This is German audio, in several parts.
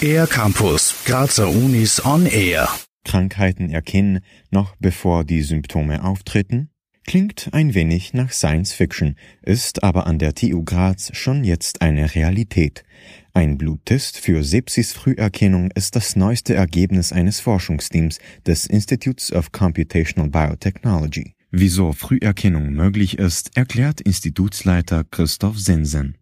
Air Campus, Grazer Unis on Air. Krankheiten erkennen, noch bevor die Symptome auftreten? Klingt ein wenig nach Science Fiction, ist aber an der TU Graz schon jetzt eine Realität. Ein Bluttest für Sepsis-Früherkennung ist das neueste Ergebnis eines Forschungsteams des Institutes of Computational Biotechnology. Wieso Früherkennung möglich ist, erklärt Institutsleiter Christoph Sensen.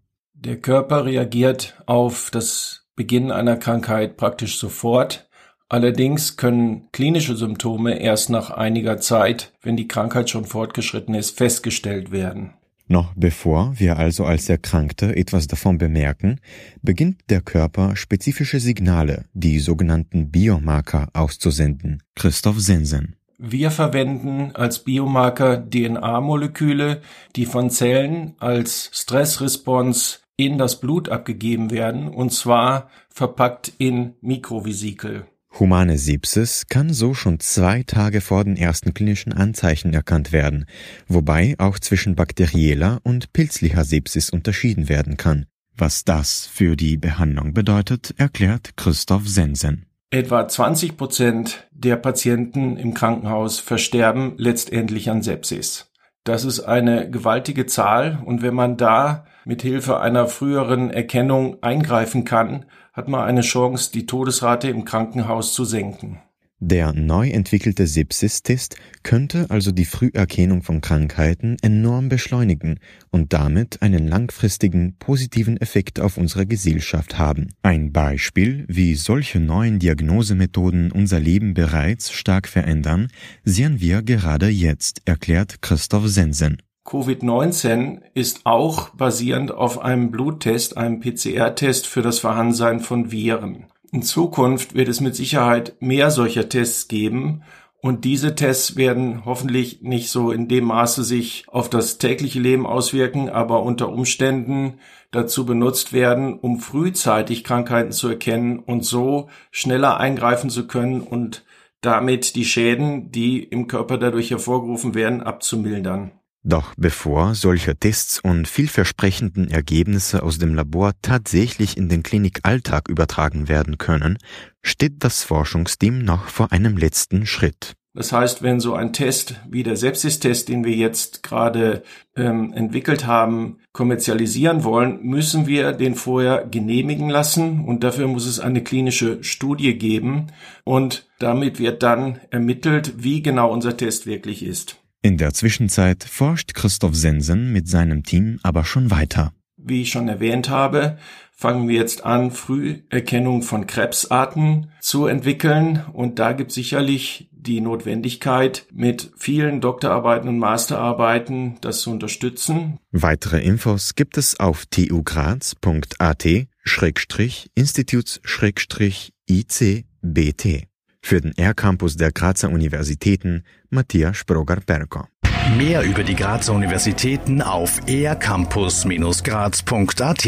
Der Körper reagiert auf das Beginn einer Krankheit praktisch sofort. Allerdings können klinische Symptome erst nach einiger Zeit, wenn die Krankheit schon fortgeschritten ist, festgestellt werden. Noch bevor wir also als Erkrankte etwas davon bemerken, beginnt der Körper spezifische Signale, die sogenannten Biomarker, auszusenden. Christoph Sensen. Wir verwenden als Biomarker DNA-Moleküle, die von Zellen als Stressresponse in das Blut abgegeben werden, und zwar verpackt in Mikrovesikel. Humane Sepsis kann so schon zwei Tage vor den ersten klinischen Anzeichen erkannt werden, wobei auch zwischen bakterieller und pilzlicher Sepsis unterschieden werden kann. Was das für die Behandlung bedeutet, erklärt Christoph Sensen. Etwa 20 Prozent der Patienten im Krankenhaus versterben letztendlich an Sepsis. Das ist eine gewaltige Zahl und wenn man da mit Hilfe einer früheren Erkennung eingreifen kann, hat man eine Chance, die Todesrate im Krankenhaus zu senken. Der neu entwickelte Sepsis-Test könnte also die Früherkennung von Krankheiten enorm beschleunigen und damit einen langfristigen positiven Effekt auf unsere Gesellschaft haben. Ein Beispiel, wie solche neuen Diagnosemethoden unser Leben bereits stark verändern, sehen wir gerade jetzt, erklärt Christoph Sensen. Covid-19 ist auch basierend auf einem Bluttest, einem PCR-Test für das Vorhandensein von Viren. In Zukunft wird es mit Sicherheit mehr solcher Tests geben und diese Tests werden hoffentlich nicht so in dem Maße sich auf das tägliche Leben auswirken, aber unter Umständen dazu benutzt werden, um frühzeitig Krankheiten zu erkennen und so schneller eingreifen zu können und damit die Schäden, die im Körper dadurch hervorgerufen werden, abzumildern. Doch bevor solche Tests und vielversprechenden Ergebnisse aus dem Labor tatsächlich in den Klinikalltag übertragen werden können, steht das Forschungsteam noch vor einem letzten Schritt. Das heißt, wenn so ein Test wie der Sepsis-Test, den wir jetzt gerade ähm, entwickelt haben, kommerzialisieren wollen, müssen wir den vorher genehmigen lassen und dafür muss es eine klinische Studie geben und damit wird dann ermittelt, wie genau unser Test wirklich ist. In der Zwischenzeit forscht Christoph Sensen mit seinem Team aber schon weiter. Wie ich schon erwähnt habe, fangen wir jetzt an, Früherkennung von Krebsarten zu entwickeln. Und da gibt es sicherlich die Notwendigkeit, mit vielen Doktorarbeiten und Masterarbeiten das zu unterstützen. Weitere Infos gibt es auf tugraz.at-instituts-icbt. Für den R-Campus der Grazer Universitäten Matthias Sproger-Perko. Mehr über die Grazer Universitäten auf ercampus-graz.at